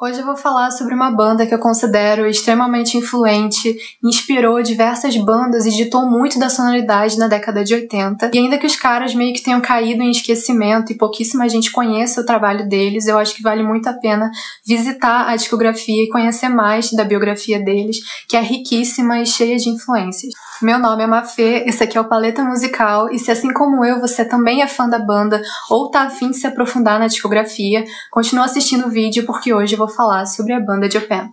Hoje eu vou falar sobre uma banda que eu considero extremamente influente, inspirou diversas bandas e ditou muito da sonoridade na década de 80. E ainda que os caras meio que tenham caído em esquecimento e pouquíssima gente conheça o trabalho deles, eu acho que vale muito a pena visitar a discografia e conhecer mais da biografia deles, que é riquíssima e cheia de influências. Meu nome é Mafê, esse aqui é o Paleta Musical, e se assim como eu você também é fã da banda ou tá afim de se aprofundar na discografia, continua assistindo o vídeo porque hoje eu vou falar sobre a banda Japan.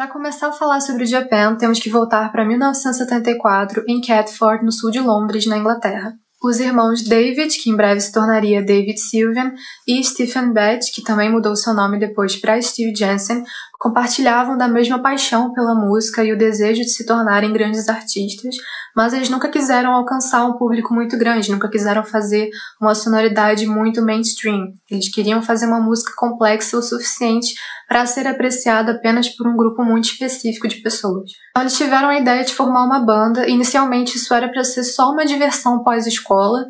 Para começar a falar sobre o Japan, temos que voltar para 1974 em Catford, no sul de Londres, na Inglaterra. Os irmãos David, que em breve se tornaria David Sylvian, e Stephen Bett, que também mudou seu nome depois para Steve Jensen, compartilhavam da mesma paixão pela música e o desejo de se tornarem grandes artistas, mas eles nunca quiseram alcançar um público muito grande, nunca quiseram fazer uma sonoridade muito mainstream. Eles queriam fazer uma música complexa o suficiente para ser apreciada apenas por um grupo muito específico de pessoas. Então, eles tiveram a ideia de formar uma banda. Inicialmente, isso era para ser só uma diversão pós-escola,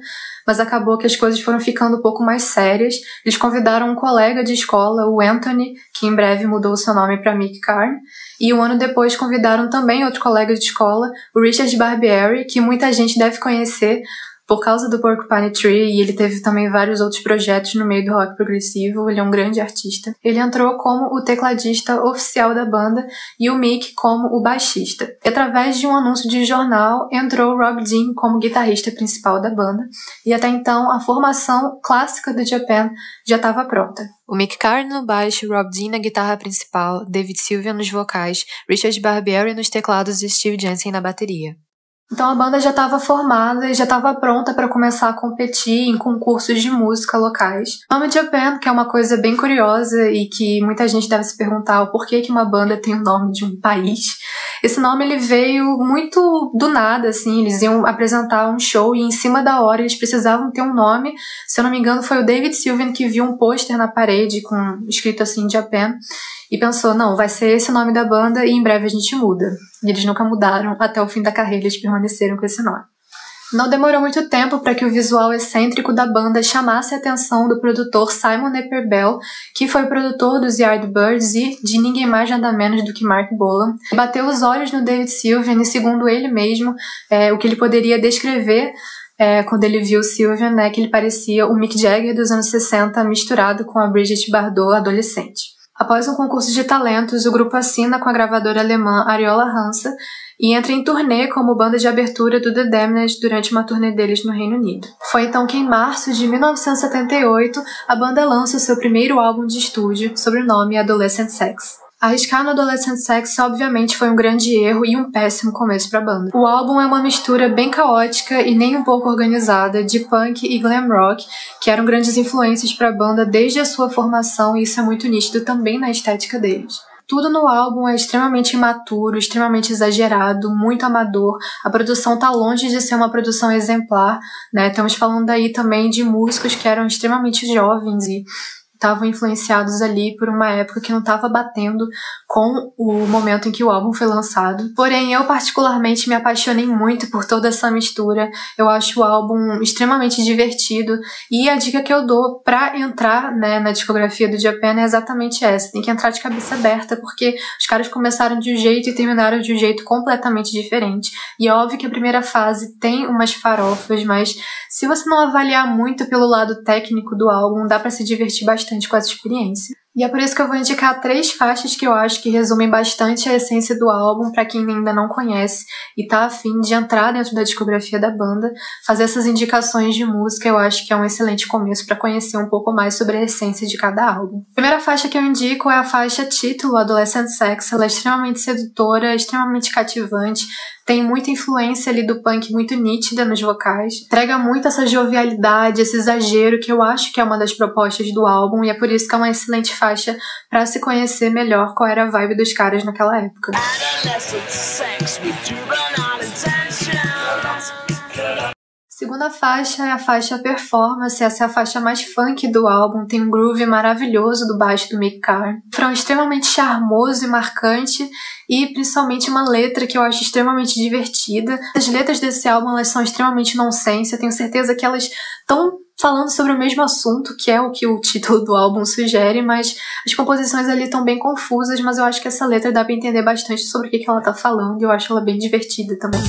mas acabou que as coisas foram ficando um pouco mais sérias. Eles convidaram um colega de escola, o Anthony, que em breve mudou seu nome para Mick Karn, e um ano depois convidaram também outro colega de escola, o Richard Barbieri, que muita gente deve conhecer por causa do Porcupine Tree, e ele teve também vários outros projetos no meio do rock progressivo, ele é um grande artista. Ele entrou como o tecladista oficial da banda e o Mick como o baixista. E através de um anúncio de jornal, entrou Rob Dean como guitarrista principal da banda, e até então a formação clássica do Japan já estava pronta. O Mick Carr no baixo, Rob Dean na guitarra principal, David Sylvian nos vocais, Richard Barbieri nos teclados e Steve Jensen na bateria. Então a banda já estava formada e já estava pronta para começar a competir em concursos de música locais. Nome Japan, que é uma coisa bem curiosa e que muita gente deve se perguntar o porquê que uma banda tem o nome de um país. Esse nome ele veio muito do nada, assim, eles iam apresentar um show e em cima da hora eles precisavam ter um nome. Se eu não me engano, foi o David Sylvian que viu um pôster na parede com escrito assim Japan e pensou, não, vai ser esse o nome da banda e em breve a gente muda. E eles nunca mudaram, até o fim da carreira eles permaneceram com esse nome. Não demorou muito tempo para que o visual excêntrico da banda chamasse a atenção do produtor Simon Epperbell, que foi produtor dos Yardbirds e de ninguém mais nada menos do que Mark Bolan. Bateu os olhos no David Sylvian e, segundo ele mesmo, é, o que ele poderia descrever é, quando ele viu Sylvian, né, que ele parecia o Mick Jagger dos anos 60 misturado com a Brigitte Bardot adolescente. Após um concurso de talentos, o grupo assina com a gravadora alemã Ariola Hansa e entra em turnê como banda de abertura do The Damned durante uma turnê deles no Reino Unido. Foi então que em março de 1978 a banda lança o seu primeiro álbum de estúdio, sob o nome Adolescent Sex. Arriscar no Adolescent Sex obviamente foi um grande erro e um péssimo começo para a banda. O álbum é uma mistura bem caótica e nem um pouco organizada de punk e glam rock, que eram grandes influências para a banda desde a sua formação e isso é muito nítido também na estética deles. Tudo no álbum é extremamente imaturo, extremamente exagerado, muito amador. A produção tá longe de ser uma produção exemplar, né? Estamos falando aí também de músicos que eram extremamente jovens e estavam influenciados ali por uma época que não estava batendo com o momento em que o álbum foi lançado. Porém, eu particularmente me apaixonei muito por toda essa mistura. Eu acho o álbum extremamente divertido e a dica que eu dou para entrar né, na discografia do Japan é exatamente essa. Tem que entrar de cabeça aberta porque os caras começaram de um jeito e terminaram de um jeito completamente diferente. E é óbvio que a primeira fase tem umas farofas, mas se você não avaliar muito pelo lado técnico do álbum, dá para se divertir bastante com essa experiência. E é por isso que eu vou indicar três faixas que eu acho que resumem bastante a essência do álbum para quem ainda não conhece e tá afim de entrar dentro da discografia da banda. Fazer essas indicações de música eu acho que é um excelente começo para conhecer um pouco mais sobre a essência de cada álbum. A primeira faixa que eu indico é a faixa título, Adolescent Sex. Ela é extremamente sedutora, extremamente cativante, tem muita influência ali do punk muito nítida nos vocais. Entrega muito essa jovialidade, esse exagero que eu acho que é uma das propostas do álbum e é por isso que é uma excelente faixa para se conhecer melhor qual era a vibe dos caras naquela época. Segunda faixa é a faixa Performance, essa é a faixa mais funk do álbum, tem um groove maravilhoso do baixo do Mick Carr. Um extremamente charmoso e marcante e principalmente uma letra que eu acho extremamente divertida. As letras desse álbum elas são extremamente nonsense, eu tenho certeza que elas estão falando sobre o mesmo assunto, que é o que o título do álbum sugere, mas as composições ali estão bem confusas, mas eu acho que essa letra dá para entender bastante sobre o que, que ela tá falando e eu acho ela bem divertida também.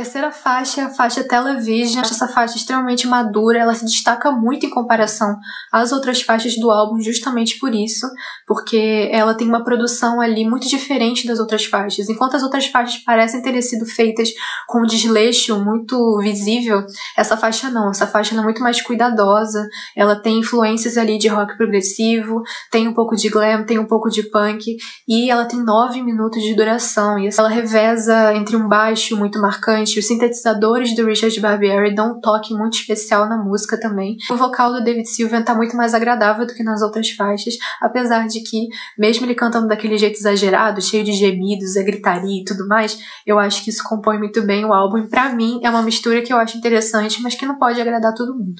Terceira faixa é a faixa Television. Essa faixa é extremamente madura, ela se destaca muito em comparação às outras faixas do álbum, justamente por isso, porque ela tem uma produção ali muito diferente das outras faixas. Enquanto as outras faixas parecem ter sido feitas com um desleixo muito visível, essa faixa não. Essa faixa é muito mais cuidadosa, ela tem influências ali de rock progressivo, tem um pouco de glam, tem um pouco de punk, e ela tem nove minutos de duração, e ela reveza entre um baixo muito marcante os sintetizadores do Richard Barbieri dão um toque muito especial na música também. O vocal do David Sylvian tá muito mais agradável do que nas outras faixas, apesar de que, mesmo ele cantando daquele jeito exagerado, cheio de gemidos, a gritaria e tudo mais, eu acho que isso compõe muito bem o álbum. E pra mim, é uma mistura que eu acho interessante, mas que não pode agradar todo mundo.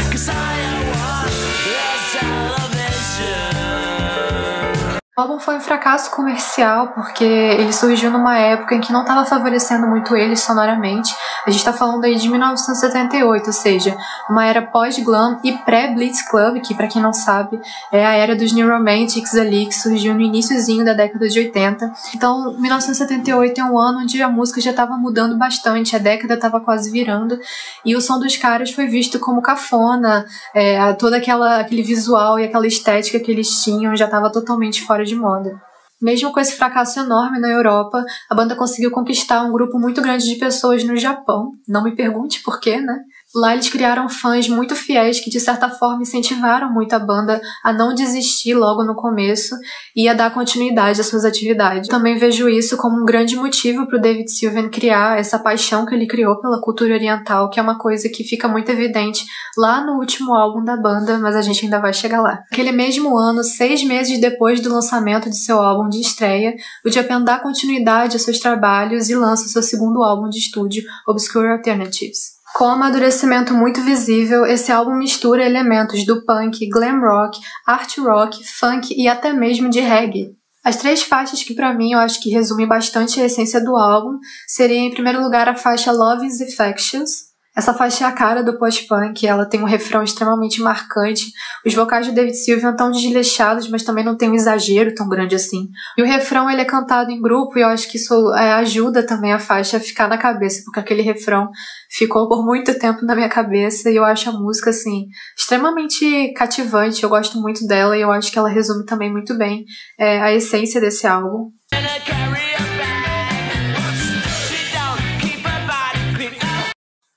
O álbum foi um fracasso comercial porque ele surgiu numa época em que não estava favorecendo muito ele sonoramente. A gente está falando aí de 1978, ou seja, uma era pós-glam e pré-Blitz Club, que para quem não sabe é a era dos New Romantics ali, que surgiu no iníciozinho da década de 80. Então, 1978 é um ano onde a música já estava mudando bastante, a década estava quase virando e o som dos caras foi visto como cafona, é, todo aquela, aquele visual e aquela estética que eles tinham já estava totalmente fora de de moda. Mesmo com esse fracasso enorme na Europa, a banda conseguiu conquistar um grupo muito grande de pessoas no Japão. Não me pergunte por quê, né? Lá eles criaram fãs muito fiéis que, de certa forma, incentivaram muito a banda a não desistir logo no começo e a dar continuidade às suas atividades. Também vejo isso como um grande motivo para o David Sylvian criar essa paixão que ele criou pela cultura oriental, que é uma coisa que fica muito evidente lá no último álbum da banda, mas a gente ainda vai chegar lá. Aquele mesmo ano, seis meses depois do lançamento de seu álbum de estreia, o Japan dá continuidade aos seus trabalhos e lança seu segundo álbum de estúdio, Obscure Alternatives. Com um amadurecimento muito visível, esse álbum mistura elementos do punk, glam rock, art rock, funk e até mesmo de reggae. As três faixas que para mim eu acho que resumem bastante a essência do álbum seriam em primeiro lugar a faixa Love is Infectious, essa faixa é a cara do post-punk, ela tem um refrão extremamente marcante. Os vocais do David Sylvian estão desleixados, mas também não tem um exagero tão grande assim. E o refrão ele é cantado em grupo e eu acho que isso é, ajuda também a faixa a ficar na cabeça, porque aquele refrão ficou por muito tempo na minha cabeça e eu acho a música assim extremamente cativante. Eu gosto muito dela e eu acho que ela resume também muito bem é, a essência desse álbum.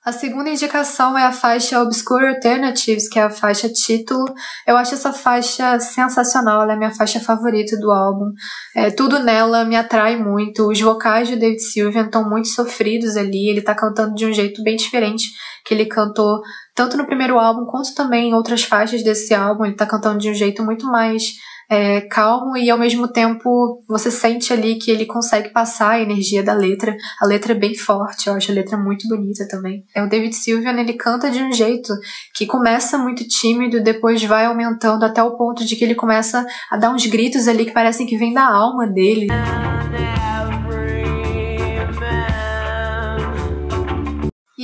A segunda indicação é a faixa Obscure Alternatives, que é a faixa título. Eu acho essa faixa sensacional, ela é a minha faixa favorita do álbum. É, tudo nela me atrai muito. Os vocais do David Sylvian estão muito sofridos ali, ele tá cantando de um jeito bem diferente que ele cantou tanto no primeiro álbum quanto também em outras faixas desse álbum. Ele tá cantando de um jeito muito mais é, calmo e ao mesmo tempo você sente ali que ele consegue passar a energia da letra. A letra é bem forte, eu acho a letra muito bonita também. É o David Sylvian, ele canta de um jeito que começa muito tímido, depois vai aumentando até o ponto de que ele começa a dar uns gritos ali que parecem que vem da alma dele.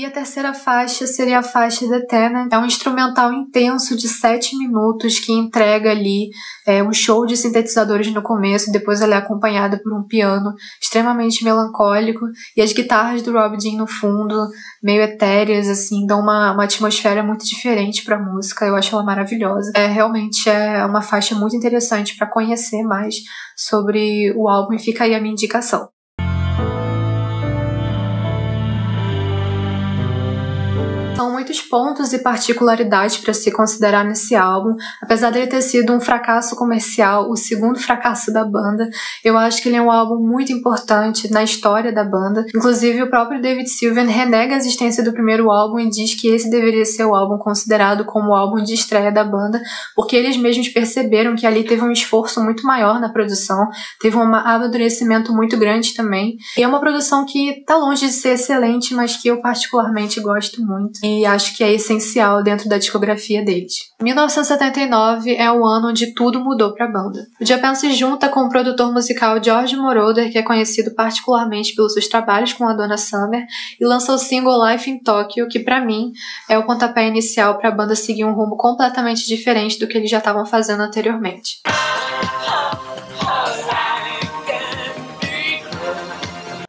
E a terceira faixa seria a faixa The Tenant. É um instrumental intenso de 7 minutos que entrega ali é, um show de sintetizadores no começo, depois ela é acompanhada por um piano extremamente melancólico e as guitarras do Rob Dean no fundo, meio etéreas, assim, dão uma, uma atmosfera muito diferente para a música. Eu acho ela maravilhosa. É realmente é uma faixa muito interessante para conhecer mais sobre o álbum e fica aí a minha indicação. Pontos e particularidades para se considerar nesse álbum. Apesar dele ter sido um fracasso comercial, o segundo fracasso da banda, eu acho que ele é um álbum muito importante na história da banda. Inclusive, o próprio David Sylvian renega a existência do primeiro álbum e diz que esse deveria ser o álbum considerado como o álbum de estreia da banda, porque eles mesmos perceberam que ali teve um esforço muito maior na produção, teve um amadurecimento muito grande também. E é uma produção que tá longe de ser excelente, mas que eu particularmente gosto muito e acho que é essencial dentro da discografia deles. 1979 é o ano onde tudo mudou para a banda. O Japan se junta com o produtor musical George Moroder, que é conhecido particularmente pelos seus trabalhos com a Donna Summer, e lança o single Life in Tokyo, que para mim é o pontapé inicial para a banda seguir um rumo completamente diferente do que eles já estavam fazendo anteriormente.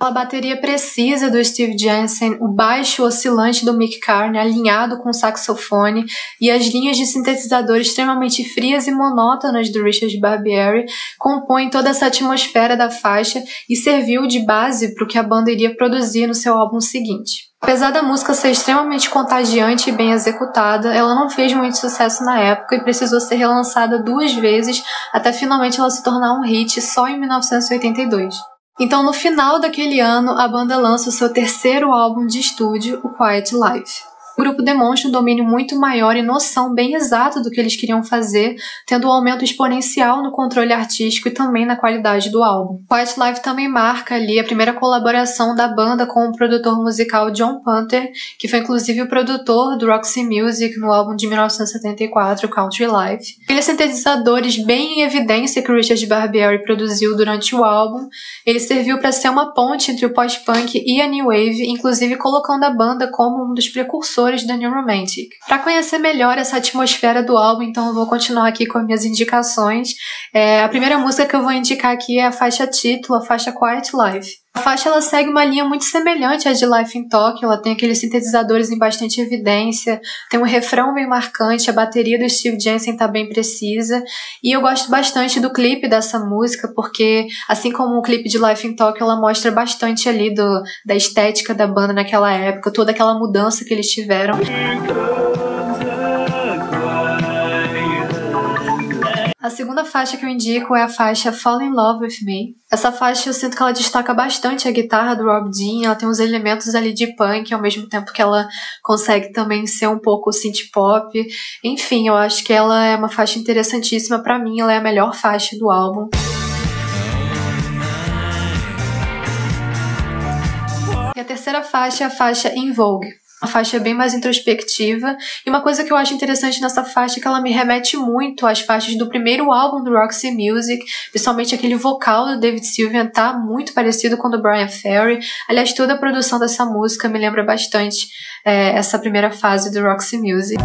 A bateria precisa do Steve Jensen, o baixo oscilante do Mick Carney alinhado com o saxofone e as linhas de sintetizador extremamente frias e monótonas do Richard Barbieri compõem toda essa atmosfera da faixa e serviu de base para o que a banda iria produzir no seu álbum seguinte. Apesar da música ser extremamente contagiante e bem executada, ela não fez muito sucesso na época e precisou ser relançada duas vezes até finalmente ela se tornar um hit só em 1982. Então, no final daquele ano, a banda lança o seu terceiro álbum de estúdio, o Quiet Life. O grupo demonstra um domínio muito maior e noção bem exata do que eles queriam fazer, tendo um aumento exponencial no controle artístico e também na qualidade do álbum. Quiet Life também marca ali a primeira colaboração da banda com o produtor musical John Panther, que foi inclusive o produtor do Roxy Music no álbum de 1974, Country Life. Aqueles sintetizadores bem em evidência que Richard Barbieri produziu durante o álbum, ele serviu para ser uma ponte entre o post-punk e a new wave, inclusive colocando a banda como um dos precursores compositores da New Romantic. Para conhecer melhor essa atmosfera do álbum, então eu vou continuar aqui com as minhas indicações. É, a primeira música que eu vou indicar aqui é a faixa título, a faixa Quiet Life. A faixa ela segue uma linha muito semelhante à de Life in Tokyo, ela tem aqueles sintetizadores em bastante evidência, tem um refrão bem marcante, a bateria do Steve Jensen tá bem precisa, e eu gosto bastante do clipe dessa música, porque assim como o clipe de Life in Tokyo, ela mostra bastante ali do, da estética da banda naquela época, toda aquela mudança que eles tiveram. A segunda faixa que eu indico é a faixa Fall in Love with Me. Essa faixa eu sinto que ela destaca bastante a guitarra do Rob Dean, ela tem uns elementos ali de punk, ao mesmo tempo que ela consegue também ser um pouco synth pop. Enfim, eu acho que ela é uma faixa interessantíssima para mim, ela é a melhor faixa do álbum. E a terceira faixa é a faixa In Vogue. A faixa bem mais introspectiva. E uma coisa que eu acho interessante nessa faixa é que ela me remete muito às faixas do primeiro álbum do Roxy Music, principalmente aquele vocal do David Sylvian tá muito parecido com o do Brian Ferry. Aliás, toda a produção dessa música me lembra bastante é, essa primeira fase do Roxy Music.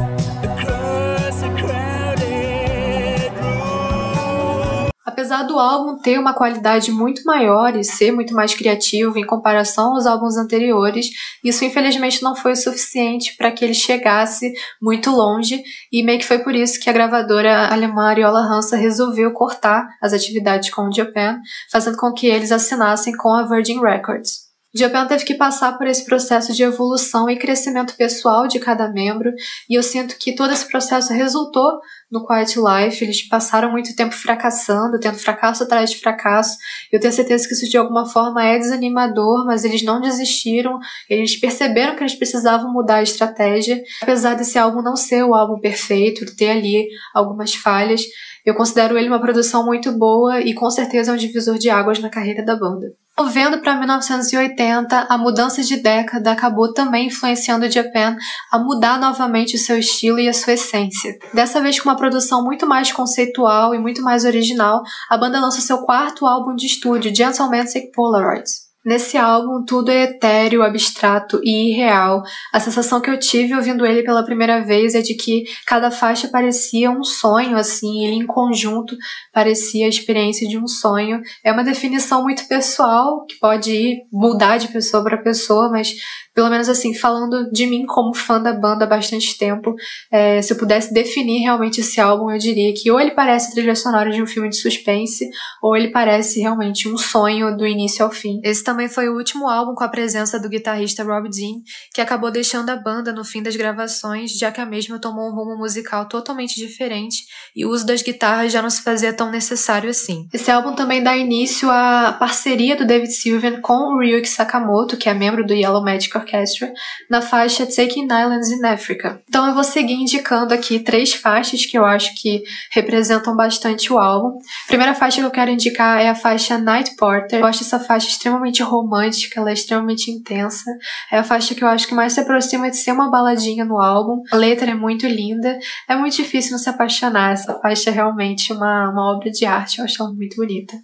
Apesar do álbum ter uma qualidade muito maior e ser muito mais criativo em comparação aos álbuns anteriores, isso infelizmente não foi o suficiente para que ele chegasse muito longe e meio que foi por isso que a gravadora alemã Ariola Hansa resolveu cortar as atividades com o Japan, fazendo com que eles assinassem com a Virgin Records. Japan teve que passar por esse processo de evolução e crescimento pessoal de cada membro, e eu sinto que todo esse processo resultou no Quiet Life. Eles passaram muito tempo fracassando, tendo fracasso atrás de fracasso. Eu tenho certeza que isso de alguma forma é desanimador, mas eles não desistiram, eles perceberam que eles precisavam mudar a estratégia. Apesar desse álbum não ser o álbum perfeito, ter ali algumas falhas, eu considero ele uma produção muito boa e com certeza é um divisor de águas na carreira da banda. Movendo para 1980, a mudança de década acabou também influenciando Japan a mudar novamente o seu estilo e a sua essência. Dessa vez com uma produção muito mais conceitual e muito mais original, a banda lança seu quarto álbum de estúdio, Gentleman's Polaroids. Nesse álbum, tudo é etéreo, abstrato e irreal. A sensação que eu tive ouvindo ele pela primeira vez é de que cada faixa parecia um sonho, assim, ele em conjunto parecia a experiência de um sonho. É uma definição muito pessoal, que pode ir, mudar de pessoa para pessoa, mas pelo menos assim, falando de mim como fã da banda há bastante tempo, é, se eu pudesse definir realmente esse álbum, eu diria que ou ele parece trilha sonora de um filme de suspense, ou ele parece realmente um sonho do início ao fim. Esse também também foi o último álbum com a presença do guitarrista Rob Dean, que acabou deixando a banda no fim das gravações, já que a mesma tomou um rumo musical totalmente diferente e o uso das guitarras já não se fazia tão necessário assim. Esse álbum também dá início à parceria do David Sylvian com o Ryuki Sakamoto, que é membro do Yellow Magic Orchestra, na faixa Taking Islands in Africa. Então eu vou seguir indicando aqui três faixas que eu acho que representam bastante o álbum. A primeira faixa que eu quero indicar é a faixa Night Porter. Eu acho essa faixa extremamente romântica, ela é extremamente intensa. É a faixa que eu acho que mais se aproxima de ser uma baladinha no álbum. A letra é muito linda. É muito difícil não se apaixonar. Essa faixa é realmente uma, uma obra de arte. Eu acho ela muito bonita.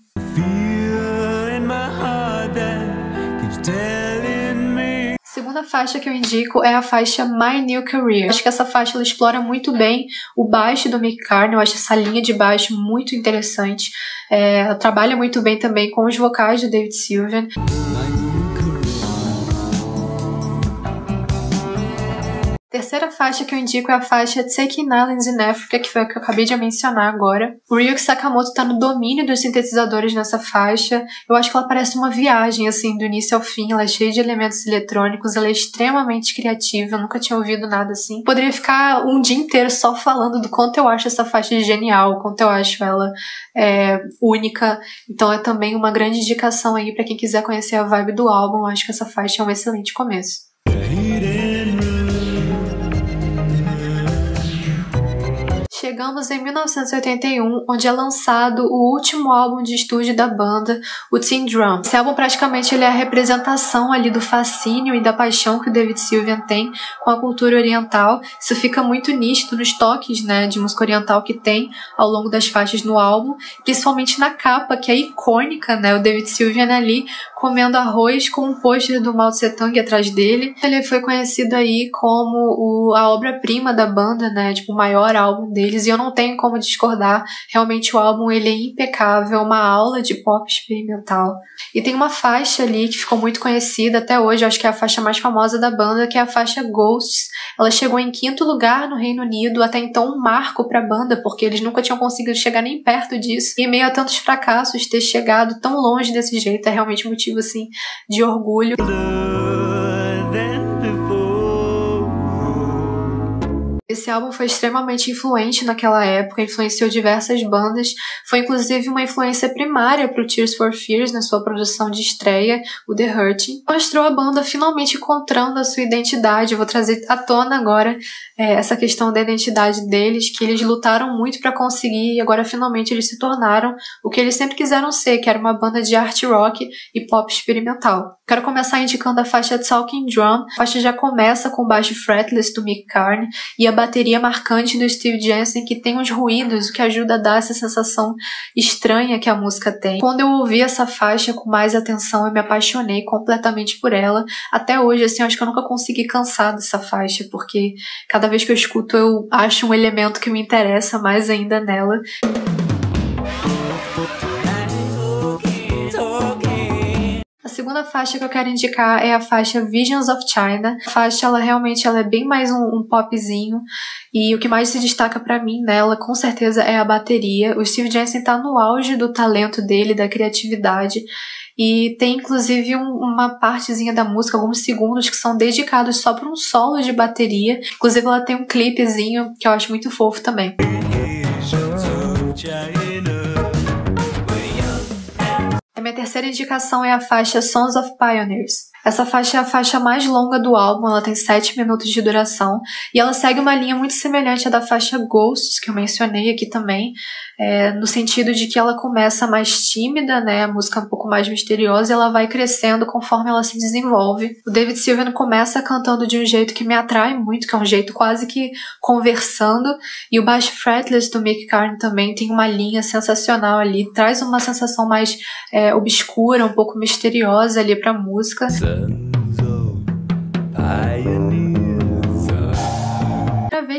Segunda faixa que eu indico é a faixa My New Career. Acho que essa faixa ela explora muito bem o baixo do Mick Carney. Eu acho essa linha de baixo muito interessante. É, ela trabalha muito bem também com os vocais do David Sylvian. Terceira faixa que eu indico é a faixa Taking Islands in Africa, que foi a que eu acabei de mencionar agora. O Ryuki Sakamoto está no domínio dos sintetizadores nessa faixa. Eu acho que ela parece uma viagem, assim, do início ao fim. Ela é cheia de elementos eletrônicos, ela é extremamente criativa. Eu nunca tinha ouvido nada assim. Poderia ficar um dia inteiro só falando do quanto eu acho essa faixa genial, quanto eu acho ela é, única. Então é também uma grande indicação aí para quem quiser conhecer a vibe do álbum. Eu acho que essa faixa é um excelente começo. Chegamos em 1981, onde é lançado o último álbum de estúdio da banda, o Teen Drum. Esse álbum praticamente ele é a representação ali do fascínio e da paixão que o David Sylvian tem com a cultura oriental. Isso fica muito nítido nos toques, né, de música oriental que tem ao longo das faixas no álbum, principalmente na capa, que é icônica, né, o David Sylvian ali comendo arroz com um pôster do Mao Tse Tung atrás dele. Ele foi conhecido aí como o, a obra-prima da banda, né, tipo o maior álbum dele deles e eu não tenho como discordar. Realmente o álbum ele é impecável, uma aula de pop experimental. E tem uma faixa ali que ficou muito conhecida até hoje, acho que é a faixa mais famosa da banda, que é a faixa Ghosts. Ela chegou em quinto lugar no Reino Unido, até então um marco para a banda, porque eles nunca tinham conseguido chegar nem perto disso. E meio a tantos fracassos, ter chegado tão longe desse jeito é realmente motivo assim de orgulho. Esse álbum foi extremamente influente naquela época, influenciou diversas bandas, foi inclusive uma influência primária para o Tears for Fears na sua produção de estreia, o The Hurting. Mostrou a banda finalmente encontrando a sua identidade. Eu vou trazer à tona agora é, essa questão da identidade deles, que eles lutaram muito para conseguir e agora finalmente eles se tornaram o que eles sempre quiseram ser, que era uma banda de art rock e pop experimental. Quero começar indicando a faixa Talking Drum. A faixa já começa com o baixo fretless do Mick Carney e a bateria marcante do Steve Jensen que tem uns ruídos, o que ajuda a dar essa sensação estranha que a música tem. Quando eu ouvi essa faixa com mais atenção, eu me apaixonei completamente por ela. Até hoje, assim, acho que eu nunca consegui cansar dessa faixa, porque cada vez que eu escuto eu acho um elemento que me interessa mais ainda nela. Segunda faixa que eu quero indicar é a faixa Visions of China. A faixa, ela realmente ela é bem mais um, um popzinho e o que mais se destaca para mim nela, com certeza, é a bateria. O Steve Jensen tá no auge do talento dele, da criatividade. E tem inclusive um, uma partezinha da música, alguns segundos, que são dedicados só para um solo de bateria. Inclusive, ela tem um clipezinho que eu acho muito fofo também. Minha terceira indicação é a faixa Sons of Pioneers. Essa faixa é a faixa mais longa do álbum, ela tem 7 minutos de duração e ela segue uma linha muito semelhante à da faixa Ghosts, que eu mencionei aqui também, é, no sentido de que ela começa mais tímida, né, a música é um pouco mais misteriosa e ela vai crescendo conforme ela se desenvolve. O David Sylvian começa cantando de um jeito que me atrai muito, que é um jeito quase que conversando, e o baixo fretless do Mick Carn também tem uma linha sensacional ali, traz uma sensação mais é, obscura, um pouco misteriosa ali pra música. Primeira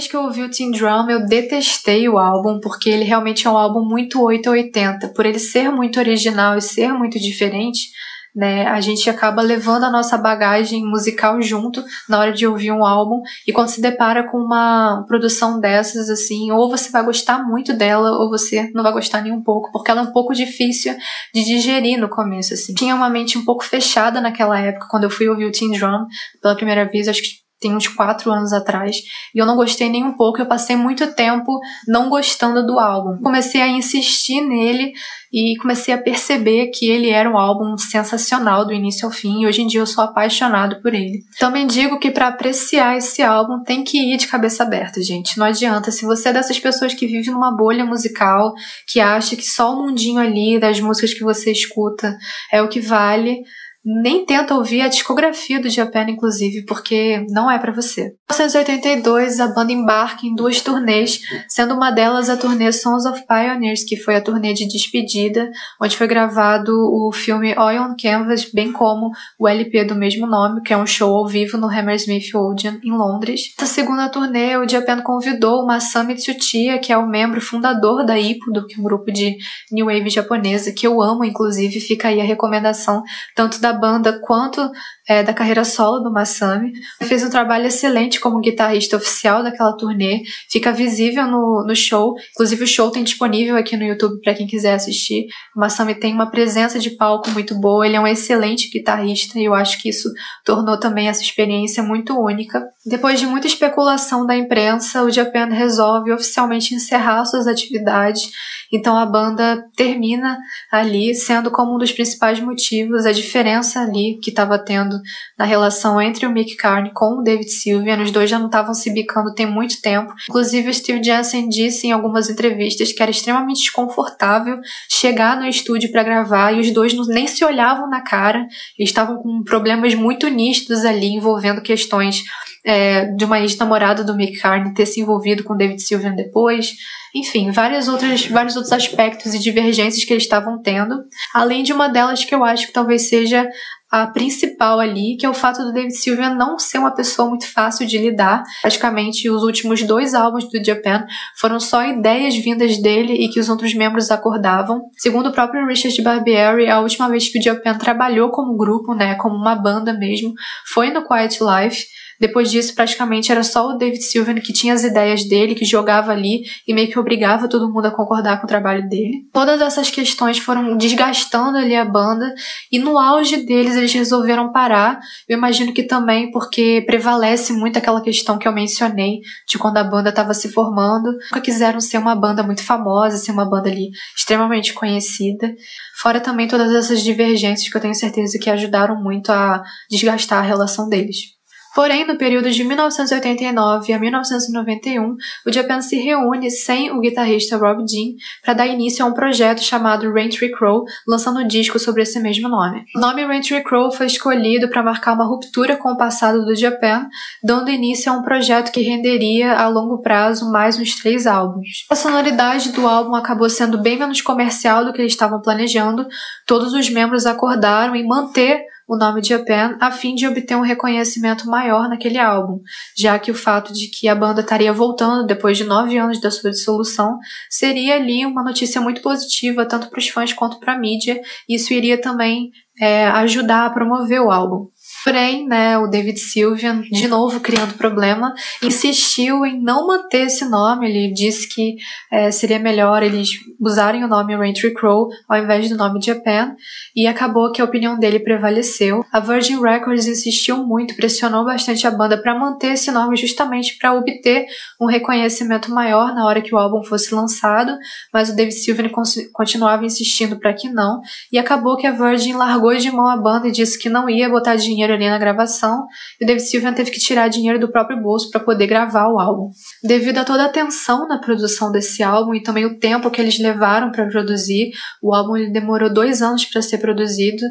vez que eu ouvi o Teen Drum, eu detestei o álbum, porque ele realmente é um álbum muito 880. Por ele ser muito original e ser muito diferente, né? A gente acaba levando a nossa bagagem musical junto na hora de ouvir um álbum e quando se depara com uma produção dessas assim, ou você vai gostar muito dela ou você não vai gostar nem um pouco, porque ela é um pouco difícil de digerir no começo assim. Tinha uma mente um pouco fechada naquela época quando eu fui ouvir o Teen Drum pela primeira vez, acho que tem uns quatro anos atrás, e eu não gostei nem um pouco, eu passei muito tempo não gostando do álbum. Comecei a insistir nele e comecei a perceber que ele era um álbum sensacional do início ao fim, e hoje em dia eu sou apaixonado por ele. Também digo que para apreciar esse álbum tem que ir de cabeça aberta, gente. Não adianta, se você é dessas pessoas que vive numa bolha musical, que acha que só o mundinho ali das músicas que você escuta é o que vale, nem tenta ouvir a discografia do Japan, inclusive, porque não é para você. Em 1982, a banda embarca em duas turnês, sendo uma delas a turnê Sons of Pioneers, que foi a turnê de despedida, onde foi gravado o filme Oil on Canvas, bem como o LP do mesmo nome, que é um show ao vivo no Hammersmith Odeon, em Londres. Na segunda turnê, o Japan convidou o Masami Tsuchiya, que é o membro fundador da Ipudo, que é um grupo de new wave japonesa, que eu amo, inclusive, fica aí a recomendação, tanto da banda quanto é, da carreira solo do Masami. Ele fez um trabalho excelente como guitarrista oficial daquela turnê, fica visível no, no show, inclusive o show tem disponível aqui no YouTube para quem quiser assistir. O Masami tem uma presença de palco muito boa, ele é um excelente guitarrista e eu acho que isso tornou também essa experiência muito única. Depois de muita especulação da imprensa, o Japan resolve oficialmente encerrar suas atividades, então a banda termina ali, sendo como um dos principais motivos a diferença ali que estava tendo na relação entre o Mick Carney com o David Sylvian. Os dois já não estavam se bicando tem muito tempo. Inclusive, o Steve Jansen disse em algumas entrevistas que era extremamente desconfortável chegar no estúdio para gravar e os dois nem se olhavam na cara. Eles estavam com problemas muito nítidos ali envolvendo questões é, de uma ex-namorada do Mick Carney ter se envolvido com David Sylvian depois. Enfim, várias outras, vários outros aspectos e divergências que eles estavam tendo. Além de uma delas que eu acho que talvez seja a principal ali, que é o fato do David Sylvian não ser uma pessoa muito fácil de lidar. Praticamente os últimos dois álbuns do Japan foram só ideias vindas dele e que os outros membros acordavam. Segundo o próprio Richard Barbieri, a última vez que o Japan trabalhou como grupo, né, como uma banda mesmo, foi no Quiet Life. Depois disso, praticamente era só o David Sylvian que tinha as ideias dele, que jogava ali e meio que obrigava todo mundo a concordar com o trabalho dele. Todas essas questões foram desgastando ali a banda e no auge deles eles resolveram parar. Eu imagino que também porque prevalece muito aquela questão que eu mencionei de quando a banda estava se formando. Nunca quiseram ser uma banda muito famosa, ser uma banda ali extremamente conhecida. Fora também todas essas divergências que eu tenho certeza que ajudaram muito a desgastar a relação deles. Porém, no período de 1989 a 1991, o Japan se reúne sem o guitarrista Rob Jean para dar início a um projeto chamado Raintree Crow, lançando um disco sobre esse mesmo nome. O nome Raintree Crow foi escolhido para marcar uma ruptura com o passado do Japan, dando início a um projeto que renderia a longo prazo mais uns três álbuns. A sonoridade do álbum acabou sendo bem menos comercial do que eles estavam planejando, todos os membros acordaram em manter o nome de Japan a fim de obter um reconhecimento maior naquele álbum, já que o fato de que a banda estaria voltando depois de nove anos da sua dissolução seria ali uma notícia muito positiva tanto para os fãs quanto para a mídia, e isso iria também é, ajudar a promover o álbum. Porém, né, o David Sylvian, de novo criando problema, insistiu em não manter esse nome. Ele disse que é, seria melhor eles usarem o nome Raintree Crow ao invés do nome Japan, e acabou que a opinião dele prevaleceu. A Virgin Records insistiu muito, pressionou bastante a banda para manter esse nome justamente para obter um reconhecimento maior na hora que o álbum fosse lançado, mas o David Sylvian continuava insistindo para que não, e acabou que a Virgin largou de mão a banda e disse que não ia botar dinheiro ali na gravação e o David Sylvian teve que tirar dinheiro do próprio bolso para poder gravar o álbum. Devido a toda a tensão na produção desse álbum e também o tempo que eles levaram para produzir, o álbum demorou dois anos para ser produzido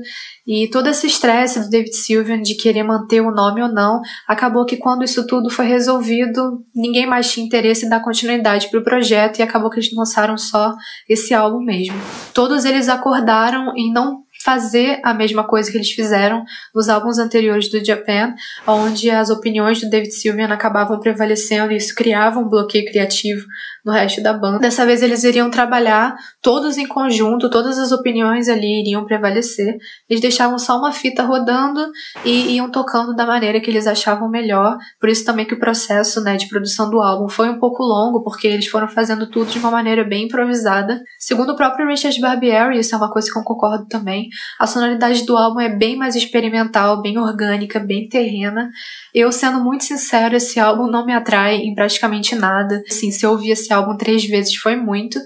e todo esse estresse do David Sylvian de querer manter o nome ou não, acabou que quando isso tudo foi resolvido, ninguém mais tinha interesse em dar continuidade para o projeto e acabou que eles lançaram só esse álbum mesmo. Todos eles acordaram em não fazer a mesma coisa que eles fizeram nos álbuns anteriores do Japan, onde as opiniões do David Sylvian acabavam prevalecendo e isso criava um bloqueio criativo no resto da banda. Dessa vez eles iriam trabalhar todos em conjunto, todas as opiniões ali iriam prevalecer. Eles deixavam só uma fita rodando e iam tocando da maneira que eles achavam melhor. Por isso também que o processo né, de produção do álbum foi um pouco longo, porque eles foram fazendo tudo de uma maneira bem improvisada. Segundo o próprio Richard Barbieri, isso é uma coisa que eu concordo também, a sonoridade do álbum é bem mais experimental, bem orgânica, bem terrena. Eu, sendo muito sincero, esse álbum não me atrai em praticamente nada. Assim, se eu ouvir esse álbum três vezes foi muito.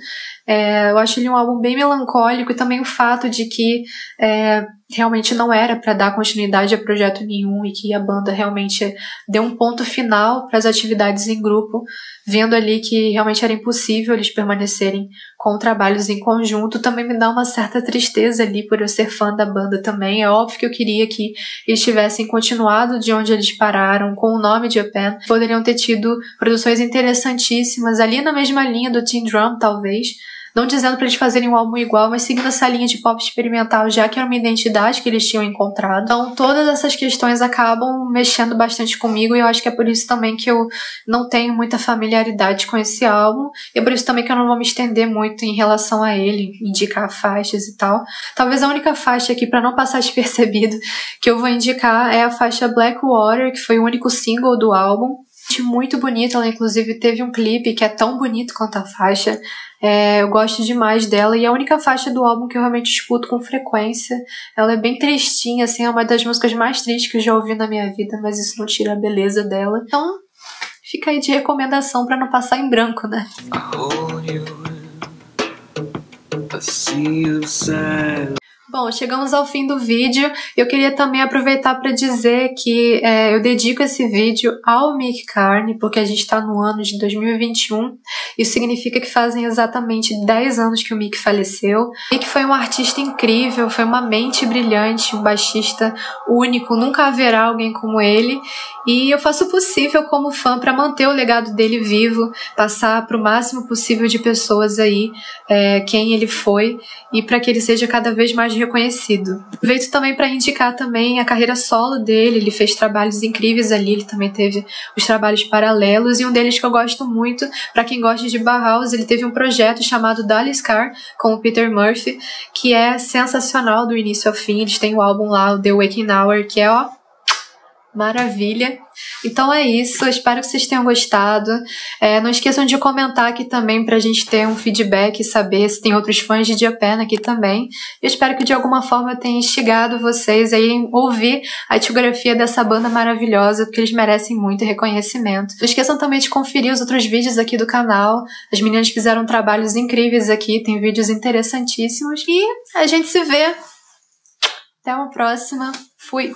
É, eu acho ele um álbum bem melancólico e também o fato de que é, realmente não era para dar continuidade a projeto nenhum e que a banda realmente deu um ponto final para as atividades em grupo, vendo ali que realmente era impossível eles permanecerem com trabalhos em conjunto, também me dá uma certa tristeza ali por eu ser fã da banda também. É óbvio que eu queria que eles tivessem continuado de onde eles pararam, com o nome de Japan, poderiam ter tido produções interessantíssimas ali na mesma linha do Teen Drum, talvez não dizendo para eles fazerem um álbum igual, mas seguindo essa linha de pop experimental, já que era uma identidade que eles tinham encontrado. Então, todas essas questões acabam mexendo bastante comigo e eu acho que é por isso também que eu não tenho muita familiaridade com esse álbum. E é por isso também que eu não vou me estender muito em relação a ele, indicar faixas e tal. Talvez a única faixa aqui, para não passar despercebido, que eu vou indicar é a faixa Black Water, que foi o único single do álbum muito bonita, ela inclusive teve um clipe que é tão bonito quanto a faixa. É, eu gosto demais dela e é a única faixa do álbum que eu realmente escuto com frequência. Ela é bem tristinha, assim, é uma das músicas mais tristes que eu já ouvi na minha vida, mas isso não tira a beleza dela. Então, fica aí de recomendação para não passar em branco, né? Bom, chegamos ao fim do vídeo. Eu queria também aproveitar para dizer que é, eu dedico esse vídeo ao Mick Carney, porque a gente está no ano de 2021. Isso significa que fazem exatamente 10 anos que o Mick faleceu. Mick foi um artista incrível, foi uma mente brilhante, um baixista único, nunca haverá alguém como ele. E eu faço o possível como fã para manter o legado dele vivo, passar para o máximo possível de pessoas aí é, quem ele foi e para que ele seja cada vez mais reconhecido. Aproveito também para indicar também a carreira solo dele, ele fez trabalhos incríveis ali, ele também teve os trabalhos paralelos e um deles que eu gosto muito, para quem gosta de Bauhaus, ele teve um projeto chamado Dallas Car com o Peter Murphy, que é sensacional do início ao fim. Eles têm o álbum lá, o The Waking Hour, que é ó Maravilha. Então é isso. Espero que vocês tenham gostado. É, não esqueçam de comentar aqui também para a gente ter um feedback e saber se tem outros fãs de Japan aqui também. Eu espero que de alguma forma eu tenha instigado vocês a ouvir a discografia dessa banda maravilhosa, porque eles merecem muito reconhecimento. Não esqueçam também de conferir os outros vídeos aqui do canal. As meninas fizeram trabalhos incríveis aqui, tem vídeos interessantíssimos. E a gente se vê. Até uma próxima. Fui!